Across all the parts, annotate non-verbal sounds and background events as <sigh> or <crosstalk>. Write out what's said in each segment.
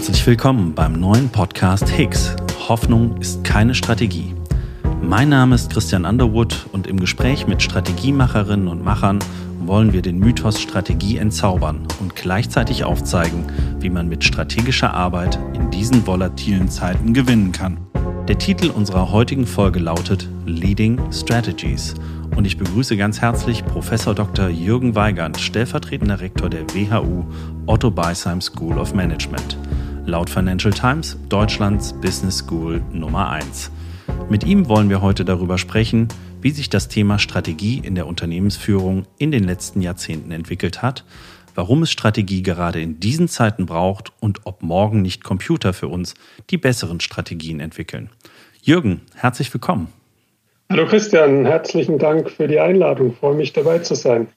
Herzlich willkommen beim neuen Podcast Higgs. Hoffnung ist keine Strategie. Mein Name ist Christian Underwood und im Gespräch mit Strategiemacherinnen und Machern wollen wir den Mythos Strategie entzaubern und gleichzeitig aufzeigen, wie man mit strategischer Arbeit in diesen volatilen Zeiten gewinnen kann. Der Titel unserer heutigen Folge lautet Leading Strategies und ich begrüße ganz herzlich Professor Dr. Jürgen Weigand, stellvertretender Rektor der WHU Otto Beisheim School of Management. Laut Financial Times Deutschlands Business School Nummer 1. Mit ihm wollen wir heute darüber sprechen, wie sich das Thema Strategie in der Unternehmensführung in den letzten Jahrzehnten entwickelt hat, warum es Strategie gerade in diesen Zeiten braucht und ob morgen nicht Computer für uns die besseren Strategien entwickeln. Jürgen, herzlich willkommen. Hallo Christian, herzlichen Dank für die Einladung. Ich freue mich dabei zu sein.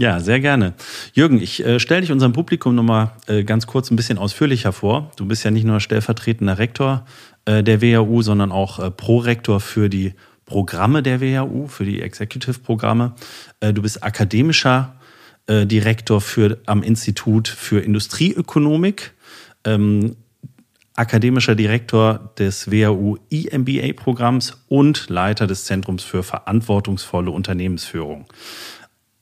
Ja, sehr gerne. Jürgen, ich äh, stelle dich unserem Publikum nochmal äh, ganz kurz ein bisschen ausführlicher vor. Du bist ja nicht nur stellvertretender Rektor äh, der WHU, sondern auch äh, Prorektor für die Programme der WHU, für die Executive-Programme. Äh, du bist akademischer äh, Direktor für, am Institut für Industrieökonomik. Ähm, akademischer Direktor des WHU EMBA-Programms und Leiter des Zentrums für verantwortungsvolle Unternehmensführung.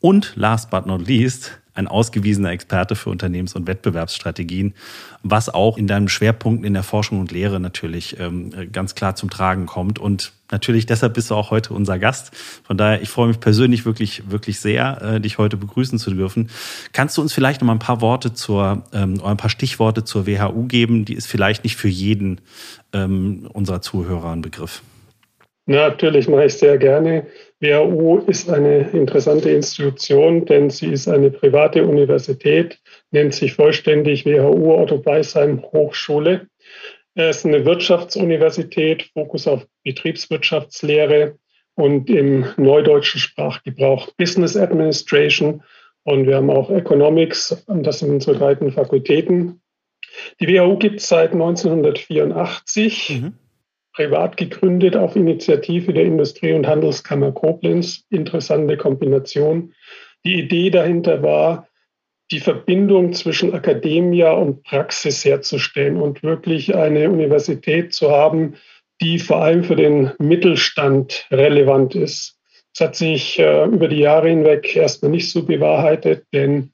Und last but not least, ein ausgewiesener Experte für Unternehmens- und Wettbewerbsstrategien, was auch in deinen Schwerpunkten in der Forschung und Lehre natürlich ähm, ganz klar zum Tragen kommt. Und natürlich deshalb bist du auch heute unser Gast. Von daher, ich freue mich persönlich wirklich, wirklich sehr, äh, dich heute begrüßen zu dürfen. Kannst du uns vielleicht noch mal ein paar Worte zur, ähm, oder ein paar Stichworte zur WHU geben? Die ist vielleicht nicht für jeden ähm, unserer Zuhörer ein Begriff. Natürlich mache ich sehr gerne. WHU ist eine interessante Institution, denn sie ist eine private Universität, nennt sich vollständig WHU Otto Beisheim Hochschule. Es ist eine Wirtschaftsuniversität, Fokus auf Betriebswirtschaftslehre und im neudeutschen Sprachgebrauch Business Administration. Und wir haben auch Economics, das sind unsere beiden Fakultäten. Die WHU gibt es seit 1984. Mhm privat gegründet auf Initiative der Industrie- und Handelskammer Koblenz. Interessante Kombination. Die Idee dahinter war, die Verbindung zwischen Akademia und Praxis herzustellen und wirklich eine Universität zu haben, die vor allem für den Mittelstand relevant ist. Das hat sich äh, über die Jahre hinweg erstmal nicht so bewahrheitet, denn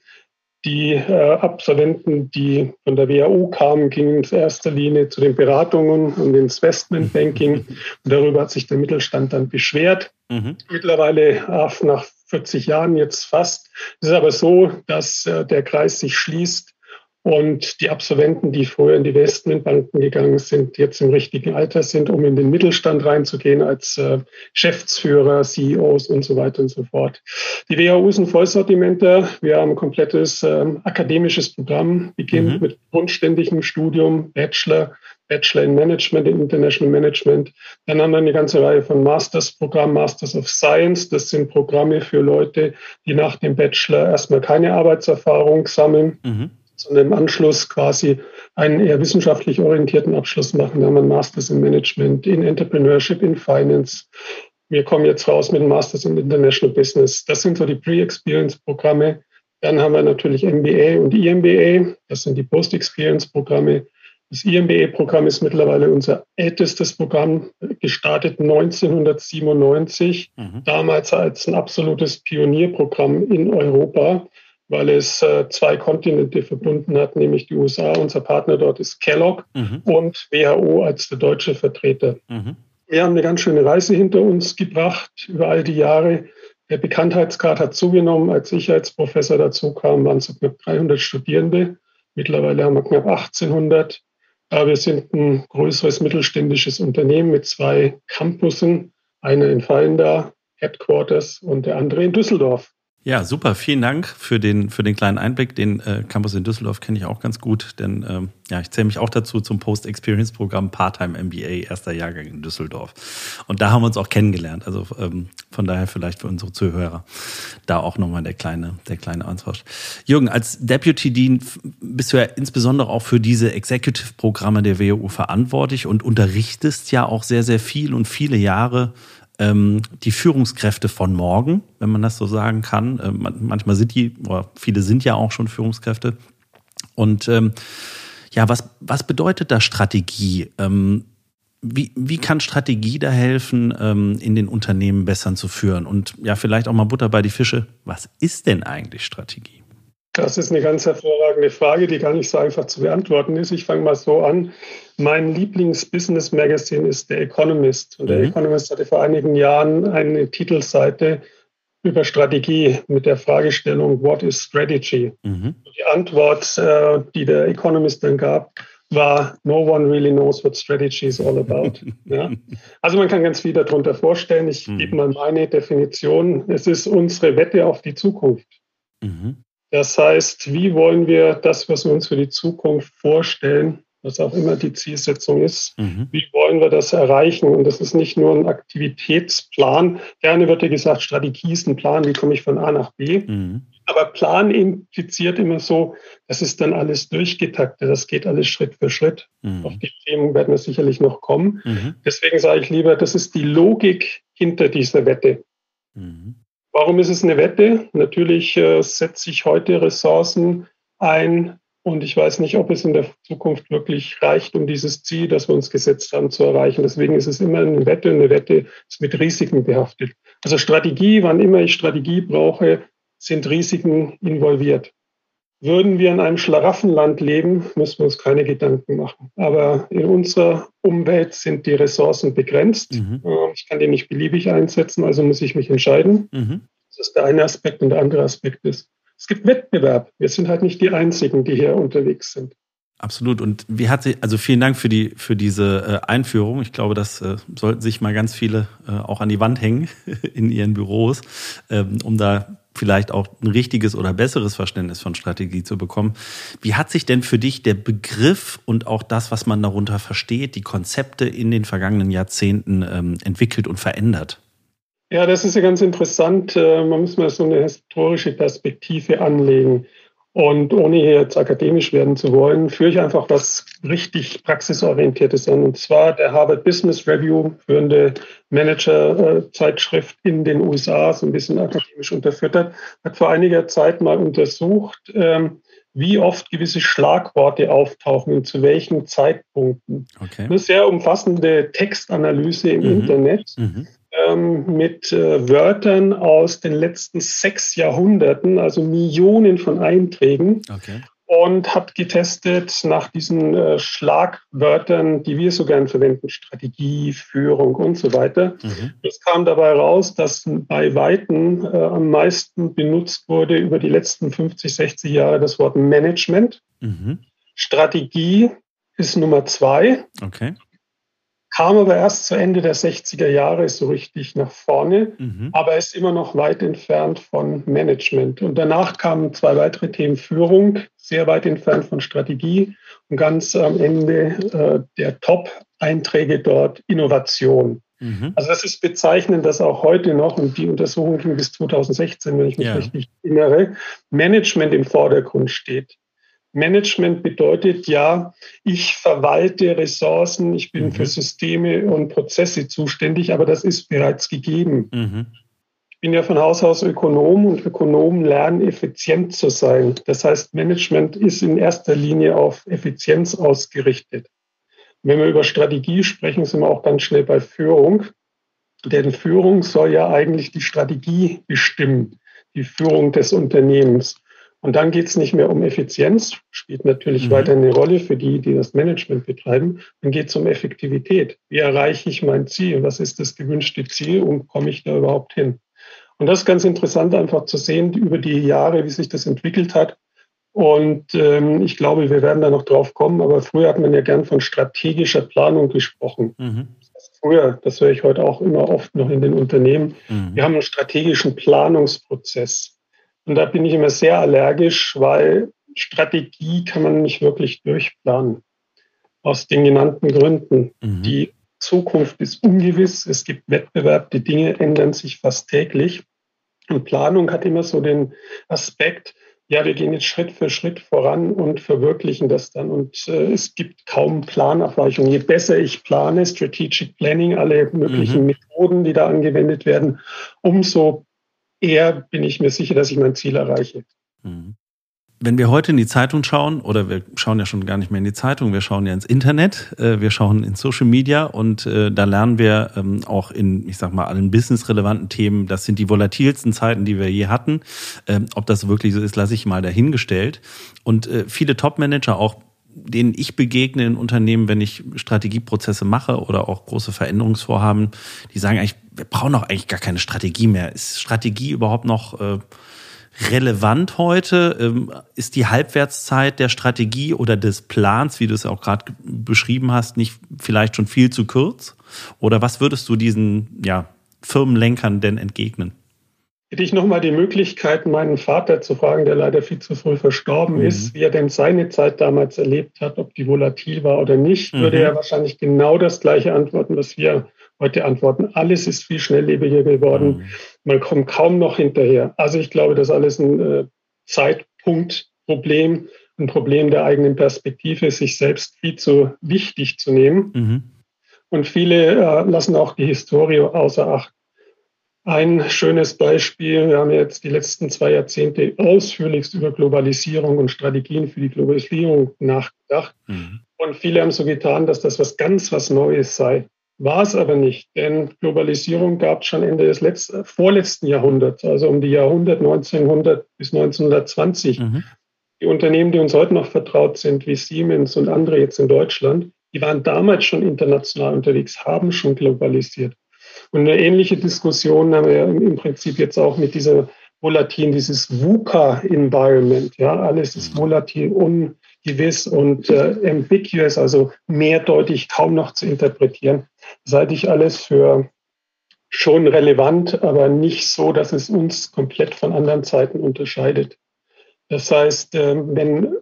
die äh, Absolventen, die von der WHU kamen, gingen in erster Linie zu den Beratungen und ins Investmentbanking. Und darüber hat sich der Mittelstand dann beschwert. Mhm. Mittlerweile nach 40 Jahren jetzt fast. Es ist aber so, dass äh, der Kreis sich schließt und die Absolventen, die früher in die Investmentbanken gegangen sind, jetzt im richtigen Alter sind, um in den Mittelstand reinzugehen als äh, Geschäftsführer, CEOs und so weiter und so fort. Die WHU ist ein Vollsortimenter. Wir haben ein komplettes äh, akademisches Programm, beginnt mhm. mit grundständigem Studium, Bachelor, Bachelor in Management, in International Management. Dann haben wir eine ganze Reihe von Masters-Programmen, Masters of Science. Das sind Programme für Leute, die nach dem Bachelor erstmal keine Arbeitserfahrung sammeln. Mhm sondern im Anschluss quasi einen eher wissenschaftlich orientierten Abschluss machen. Wir haben einen Masters in Management, in Entrepreneurship, in Finance. Wir kommen jetzt raus mit einem Masters in International Business. Das sind so die Pre-Experience-Programme. Dann haben wir natürlich MBA und EMBA. Das sind die Post-Experience-Programme. Das EMBA-Programm ist mittlerweile unser ältestes Programm, gestartet 1997, mhm. damals als ein absolutes Pionierprogramm in Europa weil es äh, zwei Kontinente verbunden hat, nämlich die USA, unser Partner dort ist Kellogg mhm. und WHO als der deutsche Vertreter. Mhm. Wir haben eine ganz schöne Reise hinter uns gebracht über all die Jahre. Der Bekanntheitsgrad hat zugenommen. Als ich als Professor dazu kam, waren es knapp 300 Studierende. Mittlerweile haben wir knapp 1800. Aber wir sind ein größeres mittelständisches Unternehmen mit zwei Campussen. Einer in Fallenda, Headquarters, und der andere in Düsseldorf. Ja, super. Vielen Dank für den, für den kleinen Einblick. Den äh, Campus in Düsseldorf kenne ich auch ganz gut, denn ähm, ja, ich zähle mich auch dazu zum Post-Experience-Programm Part-Time MBA, erster Jahrgang in Düsseldorf. Und da haben wir uns auch kennengelernt. Also ähm, von daher vielleicht für unsere Zuhörer da auch nochmal der kleine, der kleine Austausch. Jürgen, als Deputy Dean bist du ja insbesondere auch für diese Executive-Programme der WU verantwortlich und unterrichtest ja auch sehr, sehr viel und viele Jahre ähm, die Führungskräfte von morgen, wenn man das so sagen kann. Ähm, manchmal sind die, oder viele sind ja auch schon Führungskräfte. Und ähm, Ja, was, was bedeutet da Strategie? Ähm, wie, wie kann Strategie da helfen, ähm, in den Unternehmen besser zu führen? Und ja, vielleicht auch mal Butter bei die Fische. Was ist denn eigentlich Strategie? Das ist eine ganz hervorragende Frage, die gar nicht so einfach zu beantworten ist. Ich fange mal so an. Mein Lieblings-Business-Magazin ist The Economist. Und mhm. der Economist hatte vor einigen Jahren eine Titelseite über Strategie mit der Fragestellung, What is Strategy? Mhm. Die Antwort, äh, die der Economist dann gab, war No one really knows what strategy is all about. <laughs> ja. Also man kann ganz viel darunter vorstellen. Ich mhm. gebe mal meine Definition. Es ist unsere Wette auf die Zukunft. Mhm. Das heißt, wie wollen wir das, was wir uns für die Zukunft vorstellen, was auch immer die Zielsetzung ist, mhm. wie wollen wir das erreichen? Und das ist nicht nur ein Aktivitätsplan. Gerne wird ja gesagt, Strategie ist ein Plan, wie komme ich von A nach B. Mhm. Aber Plan impliziert immer so, das ist dann alles durchgetaktet, das geht alles Schritt für Schritt. Mhm. Auf die Themen werden wir sicherlich noch kommen. Mhm. Deswegen sage ich lieber, das ist die Logik hinter dieser Wette. Warum ist es eine Wette? Natürlich äh, setze ich heute Ressourcen ein und ich weiß nicht, ob es in der Zukunft wirklich reicht, um dieses Ziel, das wir uns gesetzt haben, zu erreichen. Deswegen ist es immer eine Wette. Eine Wette ist mit Risiken behaftet. Also Strategie, wann immer ich Strategie brauche, sind Risiken involviert. Würden wir in einem Schlaraffenland leben, müssen wir uns keine Gedanken machen. Aber in unserer Umwelt sind die Ressourcen begrenzt. Mhm. Ähm, ich kann die nicht beliebig einsetzen, also muss ich mich entscheiden. Mhm. Das ist der eine Aspekt. Und der andere Aspekt ist, es gibt Wettbewerb. Wir sind halt nicht die Einzigen, die hier unterwegs sind. Absolut. Und wie hat sie, also vielen Dank für die, für diese äh, Einführung. Ich glaube, das äh, sollten sich mal ganz viele äh, auch an die Wand hängen <laughs> in ihren Büros, ähm, um da vielleicht auch ein richtiges oder besseres Verständnis von Strategie zu bekommen. Wie hat sich denn für dich der Begriff und auch das, was man darunter versteht, die Konzepte in den vergangenen Jahrzehnten ähm, entwickelt und verändert? Ja, das ist ja ganz interessant. Äh, man muss mal so eine historische Perspektive anlegen. Und ohne hier jetzt akademisch werden zu wollen, führe ich einfach was richtig praxisorientiertes an. Und zwar der Harvard Business Review, führende Manager-Zeitschrift in den USA, so ein bisschen akademisch unterfüttert, hat vor einiger Zeit mal untersucht, ähm, wie oft gewisse Schlagworte auftauchen und zu welchen Zeitpunkten. Okay. Eine sehr umfassende Textanalyse im mhm. Internet. Mhm ähm, mit äh, Wörtern aus den letzten sechs Jahrhunderten, also Millionen von Einträgen. Okay. Und hat getestet nach diesen äh, Schlagwörtern, die wir so gern verwenden, Strategie, Führung und so weiter. Mhm. Es kam dabei raus, dass bei Weitem äh, am meisten benutzt wurde über die letzten 50, 60 Jahre das Wort Management. Mhm. Strategie ist Nummer zwei. Okay kam aber erst zu Ende der 60er Jahre so richtig nach vorne, mhm. aber ist immer noch weit entfernt von Management. Und danach kamen zwei weitere Themen Führung, sehr weit entfernt von Strategie und ganz am Ende äh, der Top-Einträge dort Innovation. Mhm. Also das ist bezeichnend, dass auch heute noch, und die Untersuchung ging bis 2016, wenn ich mich ja. richtig erinnere, Management im Vordergrund steht. Management bedeutet ja, ich verwalte Ressourcen, ich bin mhm. für Systeme und Prozesse zuständig, aber das ist bereits gegeben. Mhm. Ich bin ja von Haus aus Ökonom und Ökonomen lernen, effizient zu sein. Das heißt, Management ist in erster Linie auf Effizienz ausgerichtet. Wenn wir über Strategie sprechen, sind wir auch ganz schnell bei Führung. Denn Führung soll ja eigentlich die Strategie bestimmen, die Führung des Unternehmens. Und dann geht es nicht mehr um Effizienz, spielt natürlich mhm. weiter eine Rolle für die, die das Management betreiben. Dann geht es um Effektivität. Wie erreiche ich mein Ziel? Was ist das gewünschte Ziel und komme ich da überhaupt hin? Und das ist ganz interessant, einfach zu sehen über die Jahre, wie sich das entwickelt hat. Und ähm, ich glaube, wir werden da noch drauf kommen, aber früher hat man ja gern von strategischer Planung gesprochen. Mhm. früher, das höre ich heute auch immer oft noch in den Unternehmen. Mhm. Wir haben einen strategischen Planungsprozess. Und da bin ich immer sehr allergisch, weil Strategie kann man nicht wirklich durchplanen. Aus den genannten Gründen. Mhm. Die Zukunft ist ungewiss. Es gibt Wettbewerb. Die Dinge ändern sich fast täglich. Und Planung hat immer so den Aspekt, ja, wir gehen jetzt Schritt für Schritt voran und verwirklichen das dann. Und äh, es gibt kaum Planabweichungen. Je besser ich plane, Strategic Planning, alle möglichen mhm. Methoden, die da angewendet werden, umso eher bin ich mir sicher, dass ich mein Ziel erreiche. Mhm. wenn wir heute in die Zeitung schauen, oder wir schauen ja schon gar nicht mehr in die Zeitung, wir schauen ja ins Internet, äh, wir schauen in Social Media und äh, da lernen wir ähm, auch in, ich sag mal, allen businessrelevanten Themen, das sind die volatilsten Zeiten, die wir je hatten. Ähm, ob das wirklich so ist, lasse ich mal dahingestellt. Und äh, viele Top-Manager, auch denen ich begegne in Unternehmen, wenn ich Strategieprozesse mache oder auch große Veränderungsvorhaben, die sagen eigentlich, wir brauchen doch eigentlich gar keine Strategie mehr. Ist Strategie überhaupt noch äh, relevant heute? Ähm, ist die Halbwertszeit der Strategie oder des Plans, wie du es auch gerade beschrieben hast, nicht vielleicht schon viel zu kurz? Oder was würdest du diesen ja, Firmenlenkern denn entgegnen? Hätte ich nochmal die Möglichkeit, meinen Vater zu fragen, der leider viel zu früh verstorben mhm. ist, wie er denn seine Zeit damals erlebt hat, ob die volatil war oder nicht, mhm. würde er wahrscheinlich genau das gleiche antworten, was wir heute antworten. Alles ist viel schnelllebiger geworden. Mhm. Man kommt kaum noch hinterher. Also ich glaube, das ist alles ein äh, Zeitpunktproblem, ein Problem der eigenen Perspektive, sich selbst viel zu wichtig zu nehmen. Mhm. Und viele äh, lassen auch die Historie außer Acht. Ein schönes Beispiel, wir haben jetzt die letzten zwei Jahrzehnte ausführlichst über Globalisierung und Strategien für die Globalisierung nachgedacht. Mhm. Und viele haben so getan, dass das was ganz was Neues sei. War es aber nicht, denn Globalisierung gab es schon Ende des letzten, vorletzten Jahrhunderts, also um die Jahrhundert 1900 bis 1920. Mhm. Die Unternehmen, die uns heute noch vertraut sind, wie Siemens und andere jetzt in Deutschland, die waren damals schon international unterwegs, haben schon globalisiert. Und eine ähnliche Diskussion haben wir im Prinzip jetzt auch mit dieser volatilen, dieses VUCA-Environment. Ja, alles ist mhm. volatil, ungewiss und äh, ambiguous, also mehrdeutig kaum noch zu interpretieren. Das halte ich alles für schon relevant, aber nicht so, dass es uns komplett von anderen Zeiten unterscheidet. Das heißt, äh, wenn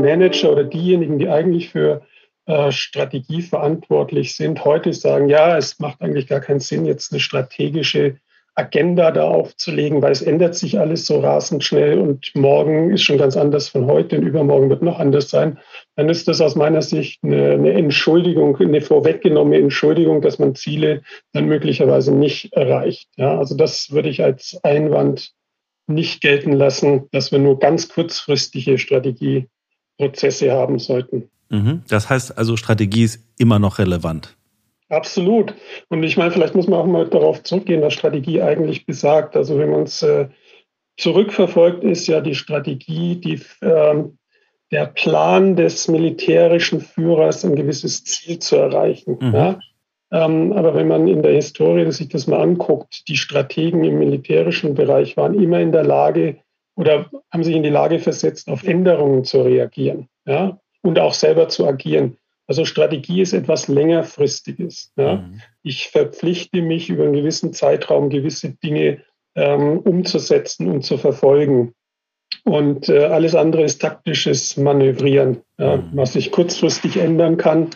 Manager oder diejenigen, die eigentlich für Strategie verantwortlich sind, heute sagen, ja, es macht eigentlich gar keinen Sinn, jetzt eine strategische Agenda da aufzulegen, weil es ändert sich alles so rasend schnell und morgen ist schon ganz anders von heute und übermorgen wird noch anders sein, dann ist das aus meiner Sicht eine, eine Entschuldigung, eine vorweggenommene Entschuldigung, dass man Ziele dann möglicherweise nicht erreicht. Ja, also das würde ich als Einwand nicht gelten lassen, dass wir nur ganz kurzfristige Strategieprozesse haben sollten. Mhm. Das heißt also, Strategie ist immer noch relevant. Absolut. Und ich meine, vielleicht muss man auch mal darauf zurückgehen, was Strategie eigentlich besagt. Also wenn man es äh, zurückverfolgt, ist ja die Strategie, die, äh, der Plan des militärischen Führers, ein gewisses Ziel zu erreichen. Mhm. Ja? Ähm, aber wenn man in der Historie sich das mal anguckt, die Strategen im militärischen Bereich waren immer in der Lage oder haben sich in die Lage versetzt, auf Änderungen zu reagieren ja? Und auch selber zu agieren. Also Strategie ist etwas längerfristiges. Ja. Mhm. Ich verpflichte mich über einen gewissen Zeitraum gewisse Dinge ähm, umzusetzen und zu verfolgen. Und äh, alles andere ist taktisches Manövrieren, ja, mhm. was ich kurzfristig ändern kann.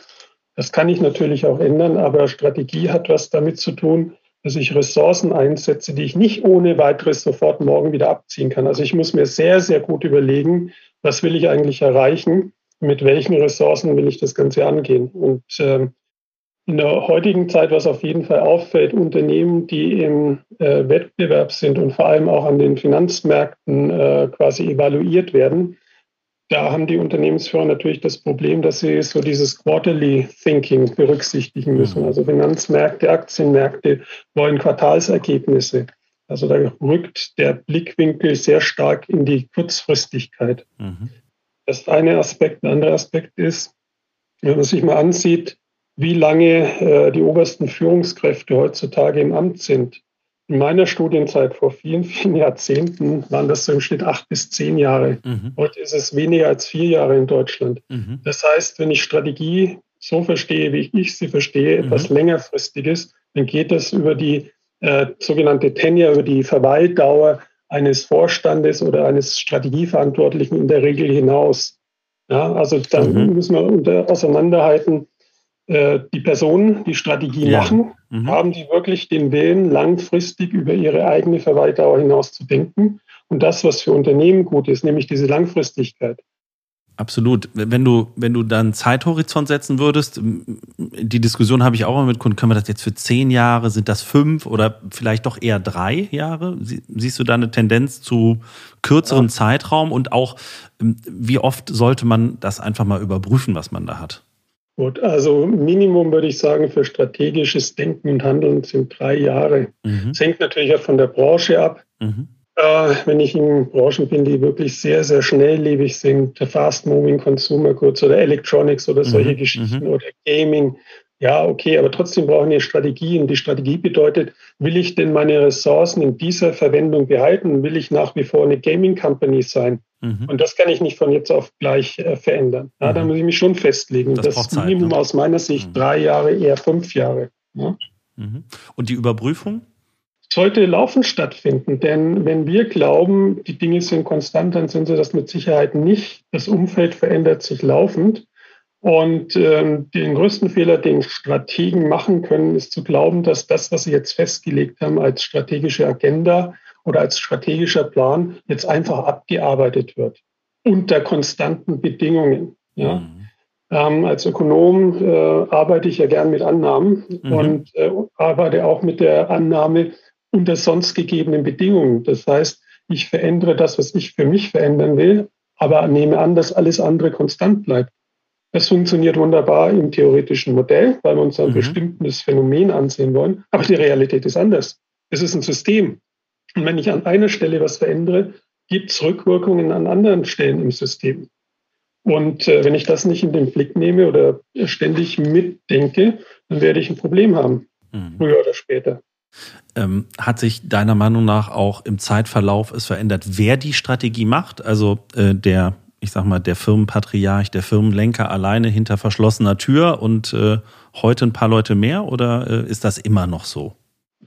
Das kann ich natürlich auch ändern, aber Strategie hat was damit zu tun, dass ich Ressourcen einsetze, die ich nicht ohne weiteres sofort morgen wieder abziehen kann. Also ich muss mir sehr, sehr gut überlegen, was will ich eigentlich erreichen mit welchen Ressourcen will ich das Ganze angehen. Und äh, in der heutigen Zeit, was auf jeden Fall auffällt, Unternehmen, die im äh, Wettbewerb sind und vor allem auch an den Finanzmärkten äh, quasi evaluiert werden, da haben die Unternehmensführer natürlich das Problem, dass sie so dieses Quarterly Thinking berücksichtigen müssen. Mhm. Also Finanzmärkte, Aktienmärkte wollen Quartalsergebnisse. Also da rückt der Blickwinkel sehr stark in die Kurzfristigkeit. Mhm. Das ist eine Aspekt. Ein anderer Aspekt ist, wenn man sich mal ansieht, wie lange äh, die obersten Führungskräfte heutzutage im Amt sind. In meiner Studienzeit vor vielen, vielen Jahrzehnten waren das so im Schnitt acht bis zehn Jahre. Mhm. Heute ist es weniger als vier Jahre in Deutschland. Mhm. Das heißt, wenn ich Strategie so verstehe, wie ich sie verstehe, mhm. etwas längerfristiges, dann geht das über die äh, sogenannte Tenure, über die Verweildauer eines Vorstandes oder eines Strategieverantwortlichen in der Regel hinaus. Ja, also da mhm. müssen wir unter, auseinanderhalten, äh, die Personen, die Strategie ja. machen, mhm. haben die wirklich den Willen, langfristig über ihre eigene Verweildauer hinaus zu denken und das, was für Unternehmen gut ist, nämlich diese Langfristigkeit. Absolut. Wenn du, wenn du dann Zeithorizont setzen würdest, die Diskussion habe ich auch immer mit Kunden, können wir das jetzt für zehn Jahre, sind das fünf oder vielleicht doch eher drei Jahre? Siehst du da eine Tendenz zu kürzerem ja. Zeitraum und auch, ähm, wie oft sollte man das einfach mal überprüfen, was man da hat? Gut, also Minimum würde ich sagen, für strategisches Denken und Handeln sind drei Jahre. Mhm. Das hängt natürlich auch von der Branche ab. Mhm. Äh, wenn ich in Branchen bin, die wirklich sehr, sehr schnelllebig sind, Fast Moving Consumer Goods oder Electronics oder solche mhm. Geschichten mhm. oder Gaming, ja, okay, aber trotzdem brauchen wir Strategie. Und die Strategie bedeutet, will ich denn meine Ressourcen in dieser Verwendung behalten? Will ich nach wie vor eine Gaming Company sein? Mhm. Und das kann ich nicht von jetzt auf gleich äh, verändern. Ja, mhm. Da muss ich mich schon festlegen. Das, das Minimum ne? aus meiner Sicht mhm. drei Jahre, eher fünf Jahre. Ja? Mhm. Und die Überprüfung? Sollte laufend stattfinden. Denn wenn wir glauben, die Dinge sind konstant, dann sind sie das mit Sicherheit nicht. Das Umfeld verändert sich laufend. Und ähm, den größten Fehler, den Strategen machen können, ist zu glauben, dass das, was sie jetzt festgelegt haben als strategische Agenda oder als strategischer Plan, jetzt einfach abgearbeitet wird unter konstanten Bedingungen. Ja? Mhm. Ähm, als Ökonom äh, arbeite ich ja gern mit Annahmen mhm. und äh, arbeite auch mit der Annahme, unter sonst gegebenen Bedingungen. Das heißt, ich verändere das, was ich für mich verändern will, aber nehme an, dass alles andere konstant bleibt. Das funktioniert wunderbar im theoretischen Modell, weil wir uns ein mhm. bestimmtes Phänomen ansehen wollen. Aber die Realität ist anders. Es ist ein System. Und wenn ich an einer Stelle was verändere, gibt es Rückwirkungen an anderen Stellen im System. Und äh, wenn ich das nicht in den Blick nehme oder ständig mitdenke, dann werde ich ein Problem haben, mhm. früher oder später. Ähm, hat sich deiner Meinung nach auch im Zeitverlauf es verändert, wer die Strategie macht? Also äh, der, ich sag mal, der Firmenpatriarch, der Firmenlenker alleine hinter verschlossener Tür und äh, heute ein paar Leute mehr oder äh, ist das immer noch so?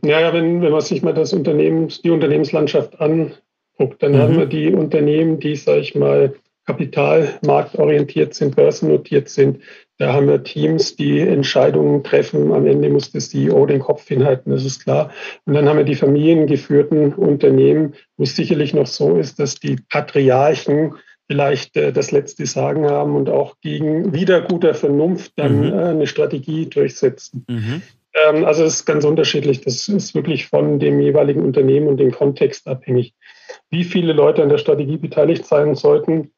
Ja, ja wenn, wenn man sich mal das Unternehmens, die Unternehmenslandschaft anguckt, dann mhm. haben wir die Unternehmen, die, sag ich mal, kapitalmarktorientiert sind, börsennotiert sind, da haben wir Teams, die Entscheidungen treffen. Am Ende muss der CEO den Kopf hinhalten, das ist klar. Und dann haben wir die familiengeführten Unternehmen, wo es sicherlich noch so ist, dass die Patriarchen vielleicht äh, das letzte Sagen haben und auch gegen wieder guter Vernunft dann mhm. äh, eine Strategie durchsetzen. Mhm. Ähm, also es ist ganz unterschiedlich. Das ist wirklich von dem jeweiligen Unternehmen und dem Kontext abhängig. Wie viele Leute an der Strategie beteiligt sein sollten,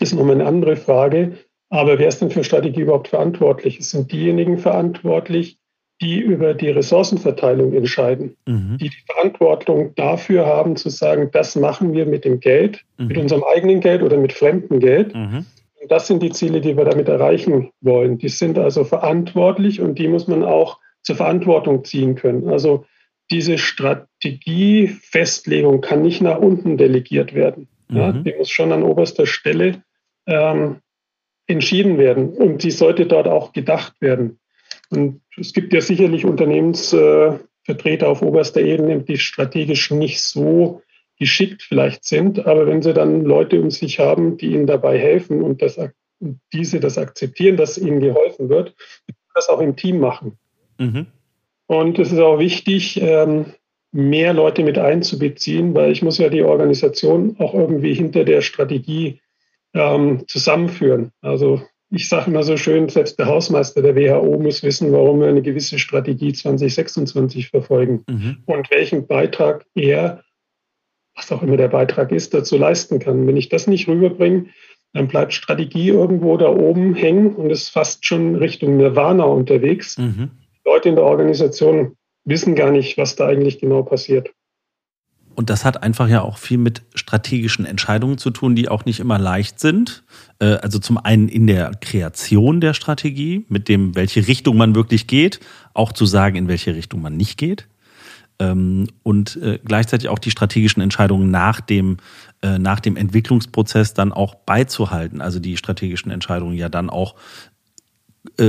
ist nochmal eine andere Frage. Aber wer ist denn für Strategie überhaupt verantwortlich? Es sind diejenigen verantwortlich, die über die Ressourcenverteilung entscheiden, mhm. die die Verantwortung dafür haben zu sagen, das machen wir mit dem Geld, mhm. mit unserem eigenen Geld oder mit fremdem Geld. Mhm. Und das sind die Ziele, die wir damit erreichen wollen. Die sind also verantwortlich und die muss man auch zur Verantwortung ziehen können. Also diese Strategiefestlegung kann nicht nach unten delegiert werden. Ja, mhm. die muss schon an oberster Stelle ähm, entschieden werden und sie sollte dort auch gedacht werden. Und es gibt ja sicherlich Unternehmensvertreter auf oberster Ebene, die strategisch nicht so geschickt vielleicht sind, aber wenn sie dann Leute um sich haben, die ihnen dabei helfen und, das, diese das akzeptieren, dass ihnen geholfen wird, das auch im Team machen. Mhm. Und es ist auch wichtig, ähm, mehr Leute mit einzubeziehen, weil ich muss ja die Organisation auch irgendwie hinter der Strategie ähm, zusammenführen. Also ich sage immer so schön, selbst der Hausmeister der WHO muss wissen, warum wir eine gewisse Strategie 2026 verfolgen mhm. und welchen Beitrag er, was auch immer der Beitrag ist, dazu leisten kann. Wenn ich das nicht rüberbringe, dann bleibt Strategie irgendwo da oben hängen und ist fast schon Richtung Nirvana unterwegs. Mhm. Leute in der Organisation wissen gar nicht, was da eigentlich genau passiert. Und das hat einfach ja auch viel mit strategischen Entscheidungen zu tun, die auch nicht immer leicht sind. Äh, also zum einen in der Kreation der Strategie, mit dem, welche Richtung man wirklich geht, auch zu sagen, in welche Richtung man nicht geht. Ähm, und äh, gleichzeitig auch die strategischen Entscheidungen nach dem, äh, nach dem Entwicklungsprozess dann auch beizuhalten. Also die strategischen Entscheidungen ja dann auch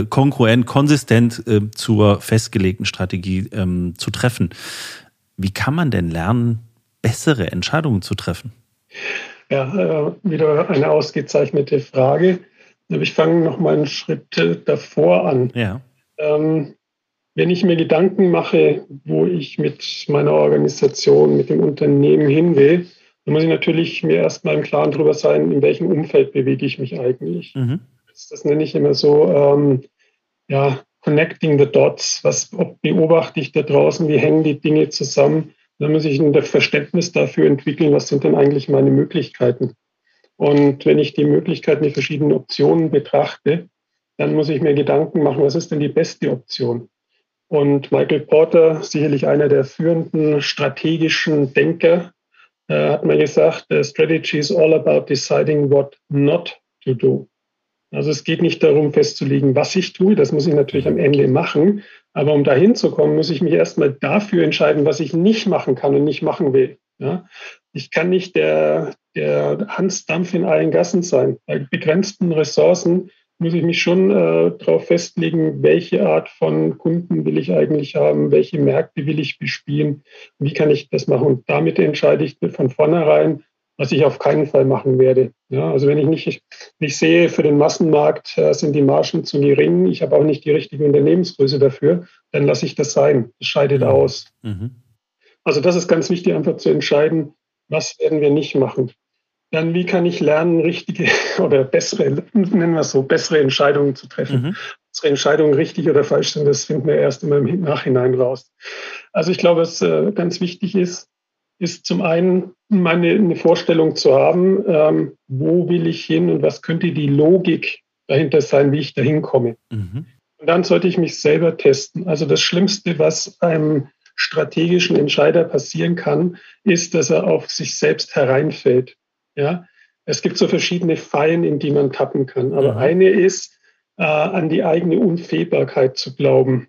konkurrent, konsistent zur festgelegten Strategie ähm, zu treffen. Wie kann man denn lernen, bessere Entscheidungen zu treffen? Ja, äh, wieder eine ausgezeichnete Frage. Ich fange noch mal einen Schritt äh, davor an. Ja. Ähm, wenn ich mir Gedanken mache, wo ich mit meiner Organisation, mit dem Unternehmen hin will, dann muss ich natürlich mir erstmal im Klaren darüber sein, in welchem Umfeld bewege ich mich eigentlich. Mhm. Das, das, nenne ich immer so, ähm, ja, connecting the dots. Was ob beobachte ich da draußen? Wie hängen die Dinge zusammen? Dann muss ich ein Verständnis dafür entwickeln, was sind denn eigentlich meine Möglichkeiten? Und wenn ich die Möglichkeiten, die verschiedenen Optionen betrachte, dann muss ich mir Gedanken machen, was ist denn die beste Option? Und Michael Porter, sicherlich einer der führenden strategischen Denker, äh, hat mal gesagt, Strategy is all about deciding what not to do. Also es geht nicht darum festzulegen, was ich tue, das muss ich natürlich am Ende machen, aber um dahin zu kommen, muss ich mich erstmal dafür entscheiden, was ich nicht machen kann und nicht machen will. Ja? Ich kann nicht der, der Hans Dampf in allen Gassen sein. Bei begrenzten Ressourcen muss ich mich schon äh, darauf festlegen, welche Art von Kunden will ich eigentlich haben, welche Märkte will ich bespielen, wie kann ich das machen. Und damit entscheide ich von vornherein, was ich auf keinen Fall machen werde. Ja, also wenn ich nicht, nicht sehe, für den Massenmarkt äh, sind die Margen zu gering, ich habe auch nicht die richtige Unternehmensgröße dafür, dann lasse ich das sein. Das scheidet mhm. aus. Mhm. Also das ist ganz wichtig, einfach zu entscheiden, was werden wir nicht machen. Dann, wie kann ich lernen, richtige <laughs> oder bessere, nennen wir es so, bessere Entscheidungen zu treffen. Mhm. Unsere Entscheidungen richtig oder falsch sind, das finden wir erst immer im Nachhinein raus. Also ich glaube, was äh, ganz wichtig ist, ist zum einen meine eine Vorstellung zu haben, ähm, wo will ich hin und was könnte die Logik dahinter sein, wie ich dahin komme. Mhm. Und dann sollte ich mich selber testen. Also das Schlimmste, was einem strategischen Entscheider passieren kann, ist, dass er auf sich selbst hereinfällt. Ja, es gibt so verschiedene Fallen, in die man tappen kann. Aber mhm. eine ist, äh, an die eigene Unfehlbarkeit zu glauben.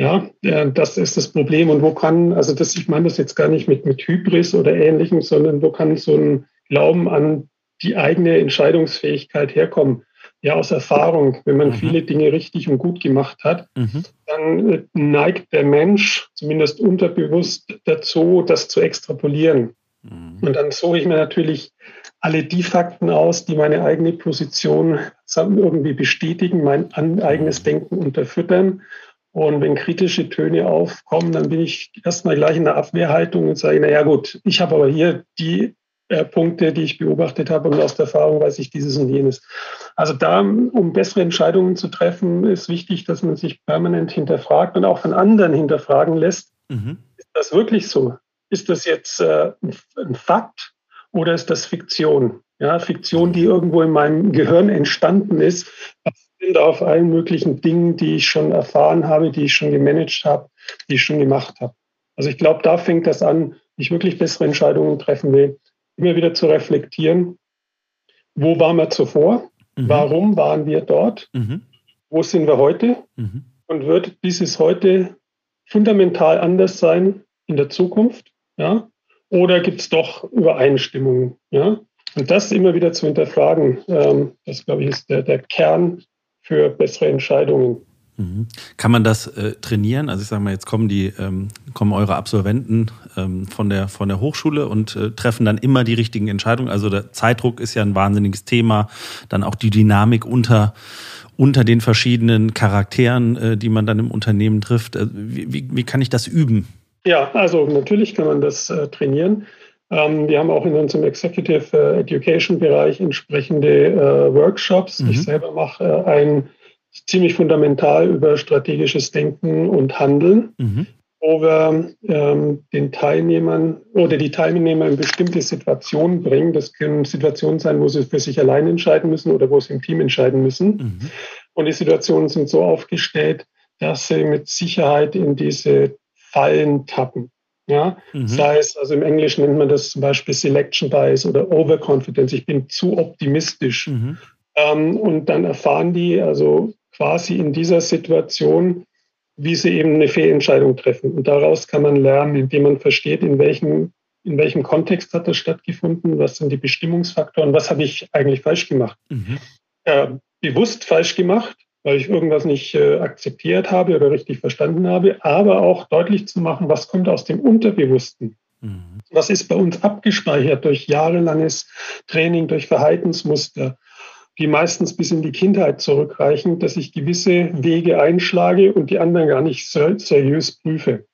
Ja, das ist das Problem. Und wo kann, also das, ich meine das jetzt gar nicht mit, mit Hybris oder ähnlichem, sondern wo kann so ein Glauben an die eigene Entscheidungsfähigkeit herkommen? Ja, aus Erfahrung. Wenn man mhm. viele Dinge richtig und gut gemacht hat, mhm. dann äh, neigt der Mensch, zumindest unterbewusst, dazu, das zu extrapolieren. Mhm. Und dann suche ich mir natürlich alle die Fakten aus, die meine eigene Position irgendwie bestätigen, mein eigenes mhm. Denken unterfüttern und wenn kritische Töne aufkommen, dann bin ich erstmal gleich in der Abwehrhaltung und sage, na ja gut, ich habe aber hier die äh, Punkte, die ich beobachtet habe und aus der Erfahrung weiß ich dieses und jenes. Also da, um bessere Entscheidungen zu treffen, ist wichtig, dass man sich permanent hinterfragt und auch von anderen hinterfragen lässt. Mhm. Ist das wirklich so? Ist das jetzt äh, ein Fakt oder ist das Fiktion? Ja, Fiktion, die irgendwo in meinem Gehirn entstanden ist, basierend auf allen möglichen Dingen, die ich schon erfahren habe, die ich schon gemanagt habe, die ich schon gemacht habe. Also ich glaube, da fängt das an, ich wirklich bessere Entscheidungen treffen will, immer wieder zu reflektieren, wo waren wir zuvor, mhm. warum waren wir dort, mhm. wo sind wir heute mhm. und wird dieses heute fundamental anders sein in der Zukunft, ja? Oder gibt es doch Übereinstimmungen, ja? Und das immer wieder zu hinterfragen, ähm, das glaube ich ist der, der Kern für bessere Entscheidungen. Mhm. Kann man das äh, trainieren? Also ich sage mal, jetzt kommen die, ähm, kommen eure Absolventen ähm, von der von der Hochschule und äh, treffen dann immer die richtigen Entscheidungen. Also der Zeitdruck ist ja ein wahnsinniges Thema. Dann auch die Dynamik unter unter den verschiedenen Charakteren, äh, die man dann im Unternehmen trifft. Also wie, wie, wie, kann ich das üben? Ja, also natürlich kann man das äh, trainieren. Ähm, wir haben auch in unserem Executive äh, Education Bereich entsprechende äh, Workshops. Mhm. Ich selber mache äh, ein ziemlich fundamental über strategisches Denken und Handeln, mhm. wo wir ähm, den Teilnehmern oder die Teilnehmer in bestimmte Situationen bringen. Das können Situationen sein, wo sie für sich allein entscheiden müssen oder wo sie im Team entscheiden müssen. Mhm. Und die Situationen sind so aufgestellt, dass sie mit Sicherheit in diese Fallen tappen. Ja, mhm. sei es, also im Englischen nennt man das zum Beispiel Selection Bias oder Overconfidence. Ich bin zu optimistisch. Mhm. Ähm, und dann erfahren die also quasi in dieser Situation, wie sie eben eine Fehlentscheidung treffen. Und daraus kann man lernen, indem man versteht, in welchem, in welchem Kontext hat das stattgefunden, was sind die Bestimmungsfaktoren, was habe ich eigentlich falsch gemacht. Mhm. Äh, bewusst falsch gemacht, weil ich irgendwas nicht äh, akzeptiert habe oder richtig verstanden habe, aber auch deutlich zu machen, was kommt aus dem Unterbewussten. Mhm. Was ist bei uns abgespeichert durch jahrelanges Training, durch Verhaltensmuster, die meistens bis in die Kindheit zurückreichen, dass ich gewisse Wege einschlage und die anderen gar nicht seriös prüfe.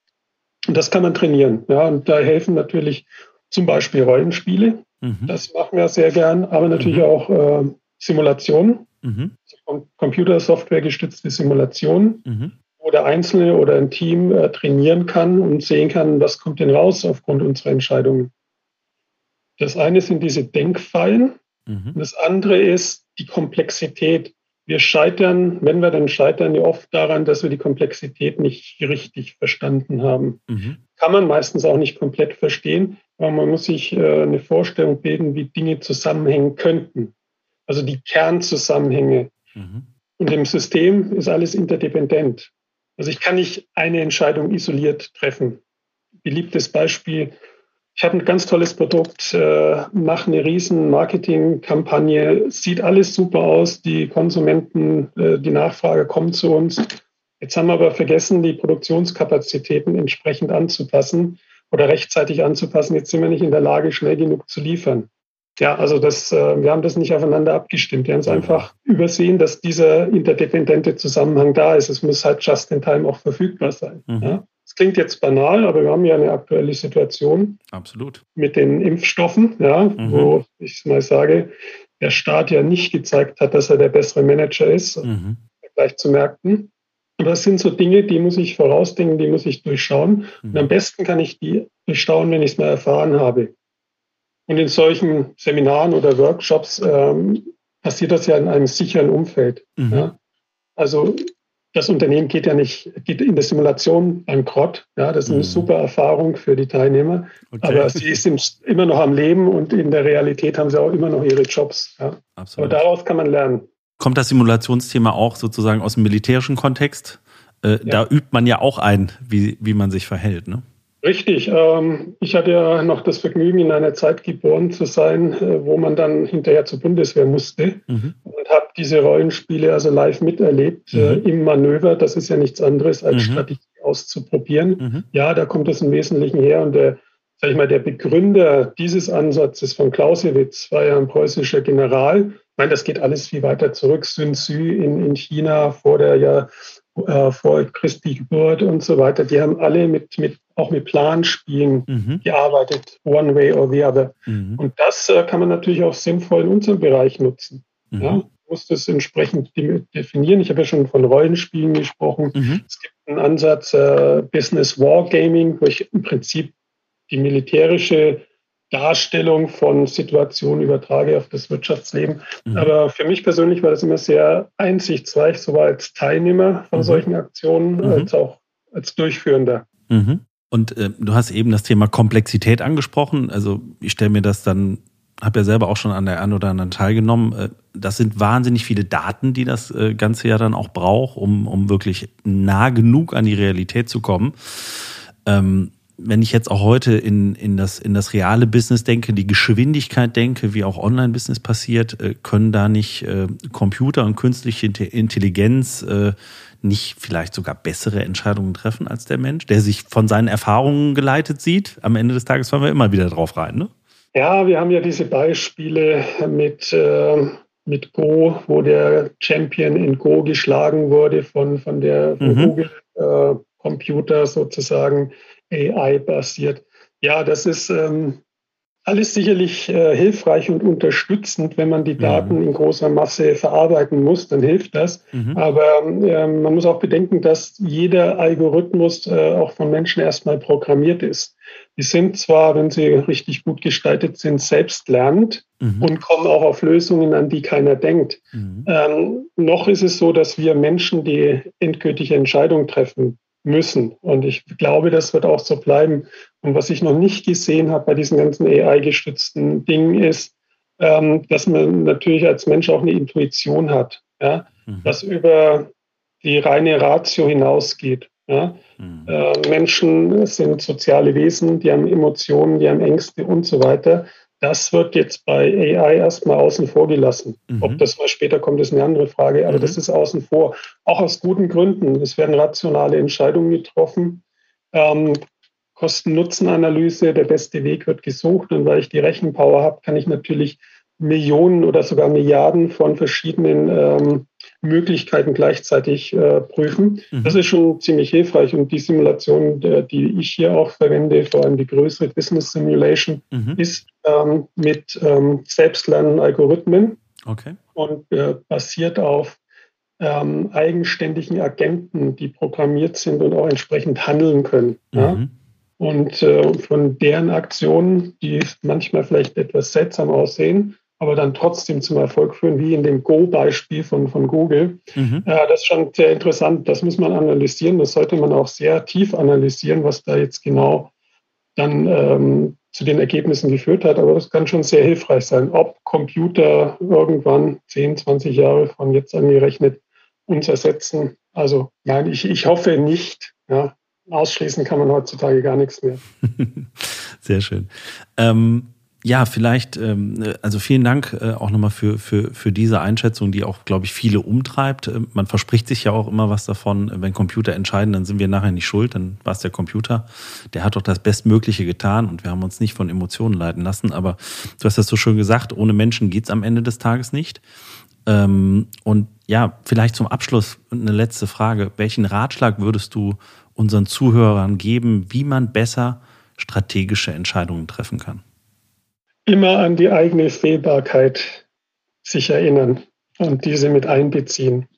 Und das kann man trainieren. Ja, und da helfen natürlich Zum Beispiel Rollenspiele. Mhm. Das machen wir sehr gern, aber natürlich mhm. auch äh, Simulationen, mhm. also Computersoftware gestützte Simulationen, mhm. wo der Einzelne oder ein Team äh, trainieren kann und sehen kann, was kommt denn raus aufgrund unserer Entscheidungen. Das eine sind diese Denkfallen. Mhm. Das andere ist die Komplexität. Wir scheitern, wenn wir dann scheitern, ja oft daran, dass wir die Komplexität nicht richtig verstanden haben. Mhm. Kann man meistens auch nicht komplett verstehen, aber man muss sich äh, eine Vorstellung bilden, wie Dinge zusammenhängen könnten. Also die Kernzusammenhänge. Mhm. Und im System ist alles interdependent. Also ich kann nicht eine Entscheidung isoliert treffen. Beliebtes Beispiel, ich habe ein ganz tolles Produkt, äh, mache eine riesen Marketingkampagne, sieht alles super aus, die Konsumenten, äh, die Nachfrage kommt zu uns. Jetzt haben wir aber vergessen, die Produktionskapazitäten entsprechend anzupassen oder rechtzeitig anzupassen. Jetzt sind wir nicht in der Lage, schnell genug zu liefern. Ja, also das, äh, wir haben das nicht aufeinander abgestimmt. Wir haben es einfach übersehen, dass dieser interdependente Zusammenhang da ist. Es muss halt just in time auch verfügbar sein. Mhm. Ja? Das klingt jetzt banal, aber wir haben ja eine aktuelle Situation. Absolut. Mit den Impfstoffen, ja, mhm. wo ich mal sage, der Staat ja nicht gezeigt hat, dass er der bessere Manager ist, mhm. im Vergleich zu Märkten. Und das sind so Dinge, die muss ich vorausdenken, die muss ich durchschauen. Mhm. Und am besten kann ich die durchschauen, wenn ich es mal erfahren habe. Und in solchen Seminaren oder Workshops ähm, passiert das ja in einem sicheren Umfeld. Mhm. Ja? Also das Unternehmen geht ja nicht, geht in der Simulation bankrott. Ja, das ist eine mhm. super Erfahrung für die Teilnehmer. Okay. Aber sie ist immer noch am Leben und in der Realität haben sie auch immer noch ihre Jobs. Ja. Absolut. Aber daraus kann man lernen. Kommt das Simulationsthema auch sozusagen aus dem militärischen Kontext? Äh, ja. Da übt man ja auch ein, wie, wie man sich verhält, ne? Richtig. Ähm, ich hatte ja noch das Vergnügen, in einer Zeit geboren zu sein, äh, wo man dann hinterher zur Bundeswehr musste mhm. und habe diese Rollenspiele also live miterlebt äh, mhm. im Manöver. Das ist ja nichts anderes als mhm. Strategie auszuprobieren. Mhm. Ja, da kommt es im Wesentlichen her und der sag ich mal, der Begründer dieses Ansatzes von Clausewitz war ja ein preußischer General. Ich meine, das geht alles viel weiter zurück. Sun Tzu in, in China vor der ja äh, vor Christi Geburt und so weiter. Die haben alle mit, mit auch mit Planspielen mhm. gearbeitet, one way or the other. Mhm. Und das äh, kann man natürlich auch sinnvoll in unserem Bereich nutzen. Mhm. Ja? muss das entsprechend definieren. Ich habe ja schon von Rollenspielen gesprochen. Mhm. Es gibt einen Ansatz äh, Business Wargaming, wo ich im Prinzip die militärische Darstellung von Situationen übertrage auf das Wirtschaftsleben. Mhm. Aber für mich persönlich war das immer sehr einsichtsreich, sowohl als Teilnehmer von mhm. solchen Aktionen mhm. als auch als Durchführender. Mhm. Und äh, du hast eben das Thema Komplexität angesprochen. Also ich stelle mir das dann, habe ja selber auch schon an der einen oder anderen teilgenommen. Äh, das sind wahnsinnig viele Daten, die das äh, Ganze ja dann auch braucht, um, um wirklich nah genug an die Realität zu kommen. Ähm, wenn ich jetzt auch heute in, in, das, in das reale Business denke, die Geschwindigkeit denke, wie auch Online-Business passiert, äh, können da nicht Computer und künstliche Intelligenz nicht vielleicht sogar bessere Entscheidungen treffen als der Mensch, der sich von seinen Erfahrungen geleitet sieht? Am Ende des Tages fallen wir immer wieder drauf rein, ne? Ja, wir haben ja diese Beispiele mit, äh, mit Go, wo der Champion in Go geschlagen wurde von, von der von mhm. Google äh, Computer sozusagen AI-basiert. Ja, das ist ähm, alles sicherlich äh, hilfreich und unterstützend, wenn man die Daten mhm. in großer Masse verarbeiten muss, dann hilft das. Mhm. Aber äh, man muss auch bedenken, dass jeder Algorithmus äh, auch von Menschen erstmal programmiert ist. Die sind zwar, wenn sie richtig gut gestaltet sind, selbstlernend mhm. und kommen auch auf Lösungen, an die keiner denkt. Mhm. Ähm, noch ist es so, dass wir Menschen die endgültige Entscheidung treffen müssen. Und ich glaube, das wird auch so bleiben. Und was ich noch nicht gesehen habe bei diesen ganzen AI-gestützten Dingen ist, ähm, dass man natürlich als Mensch auch eine Intuition hat, ja, mhm. das über die reine Ratio hinausgeht. Ja. Mhm. Äh, Menschen sind soziale Wesen, die haben Emotionen, die haben Ängste und so weiter. Das wird jetzt bei AI erstmal außen vor gelassen. Mhm. Ob das mal später kommt, ist eine andere Frage, aber mhm. das ist außen vor. Auch aus guten Gründen. Es werden rationale Entscheidungen getroffen. Ähm, Kosten-Nutzen-Analyse, der beste Weg wird gesucht. Und weil ich die Rechenpower habe, kann ich natürlich Millionen oder sogar Milliarden von verschiedenen ähm, Möglichkeiten gleichzeitig äh, prüfen. Mhm. Das ist schon ziemlich hilfreich. Und die Simulation, der, die ich hier auch verwende, vor allem die größere Business Simulation, mhm. ist ähm, mit ähm, selbstlernenden Algorithmen okay. und äh, basiert auf ähm, eigenständigen Agenten, die programmiert sind und auch entsprechend handeln können. Mhm. Ja? Und äh, von deren Aktionen, die manchmal vielleicht etwas seltsam aussehen, aber dann trotzdem zum Erfolg führen, wie in dem Go-Beispiel von, von Google. Mhm. Äh, das ist schon sehr interessant. Das muss man analysieren. Das sollte man auch sehr tief analysieren, was da jetzt genau dann ähm, zu den Ergebnissen geführt hat. Aber das kann schon sehr hilfreich sein. Ob Computer irgendwann 10, 20 Jahre von jetzt an gerechnet uns ersetzen. Also nein, ich, ich hoffe nicht. Ja. Ausschließen kann man heutzutage gar nichts mehr. <laughs> Sehr schön. Ähm, ja, vielleicht, ähm, also vielen Dank äh, auch nochmal für, für, für diese Einschätzung, die auch, glaube ich, viele umtreibt. Äh, man verspricht sich ja auch immer was davon, wenn Computer entscheiden, dann sind wir nachher nicht schuld, dann war es der Computer. Der hat doch das Bestmögliche getan und wir haben uns nicht von Emotionen leiten lassen. Aber du hast das so schön gesagt, ohne Menschen geht's am Ende des Tages nicht. Ähm, und ja, vielleicht zum Abschluss eine letzte Frage. Welchen Ratschlag würdest du unseren Zuhörern geben, wie man besser strategische Entscheidungen treffen kann? Immer an die eigene Fehlbarkeit sich erinnern und diese mit einbeziehen.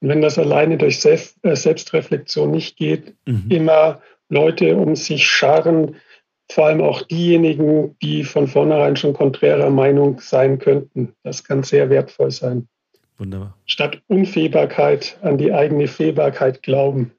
Und wenn das alleine durch äh, Selbstreflexion nicht geht, mhm. immer Leute um sich scharen, vor allem auch diejenigen, die von vornherein schon konträrer Meinung sein könnten. Das kann sehr wertvoll sein. Wunderbar. Statt Unfehlbarkeit an die eigene Fehlbarkeit glauben.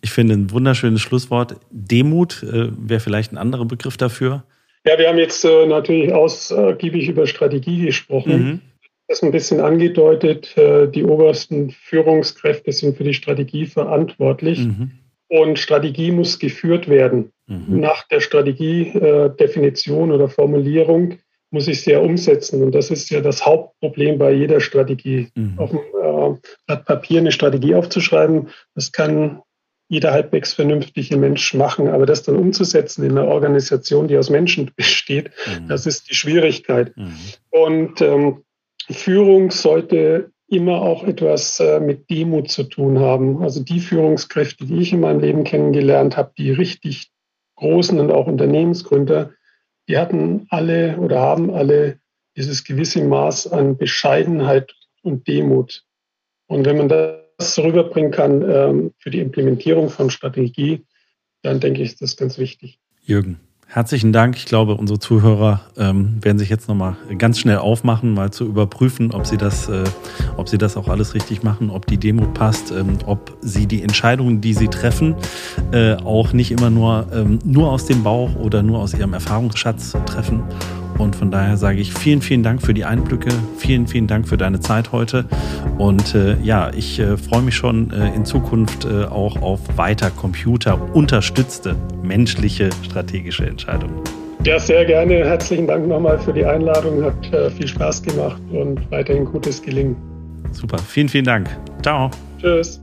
Ich finde ein wunderschönes Schlusswort. Demut äh, wäre vielleicht ein anderer Begriff dafür. Ja, wir haben jetzt äh, natürlich ausgiebig über Strategie gesprochen. Mhm. Das ein bisschen angedeutet. Äh, die obersten Führungskräfte sind für die Strategie verantwortlich. Mhm. Und Strategie muss geführt werden. Mhm. Nach der Strategiedefinition äh, oder Formulierung muss ich sie ja umsetzen. Und das ist ja das Hauptproblem bei jeder Strategie. Mhm. Auf dem äh, Blatt Papier eine Strategie aufzuschreiben, das kann jeder halbwegs vernünftige Mensch machen. Aber das dann umzusetzen in einer Organisation, die aus Menschen <laughs> besteht, mhm. das ist die Schwierigkeit. Mhm. Und ähm, Führung sollte immer auch etwas äh, mit Demut zu tun haben. Also die Führungskräfte, die ich in meinem Leben kennengelernt habe, die richtig großen und auch Unternehmensgründer, die hatten alle oder haben alle dieses gewisse Maß an Bescheidenheit und Demut. Und wenn man rüberbringen kann ähm, für die Implementierung von Strategie, dann denke ich, ist das ganz wichtig. Jürgen, Herzlichen Dank. Ich glaube, unsere Zuhörer ähm, werden sich jetzt nochmal ganz schnell aufmachen, mal zu überprüfen, ob sie das, äh, ob sie das auch alles richtig machen, ob die Demo passt, ähm, ob sie die Entscheidungen, die sie treffen, äh, auch nicht immer nur, nur aus dem Bauch oder nur aus ihrem Erfahrungsschatz treffen. Und von daher sage ich vielen, vielen Dank für die Einblicke, vielen, vielen Dank für deine Zeit heute. Und äh, ja, ich äh, freue mich schon äh, in Zukunft äh, auch auf weiter computerunterstützte menschliche strategische Entscheidungen. Ja, sehr gerne. Herzlichen Dank nochmal für die Einladung. Hat äh, viel Spaß gemacht und weiterhin gutes Gelingen. Super. Vielen, vielen Dank. Ciao. Tschüss.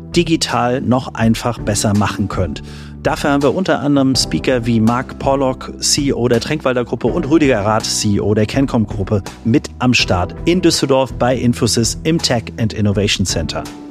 digital noch einfach besser machen könnt. Dafür haben wir unter anderem Speaker wie Mark Pollock, CEO der Tränkwalder Gruppe und Rüdiger Rath, CEO der Kencom Gruppe, mit am Start in Düsseldorf bei Infosys im Tech and Innovation Center.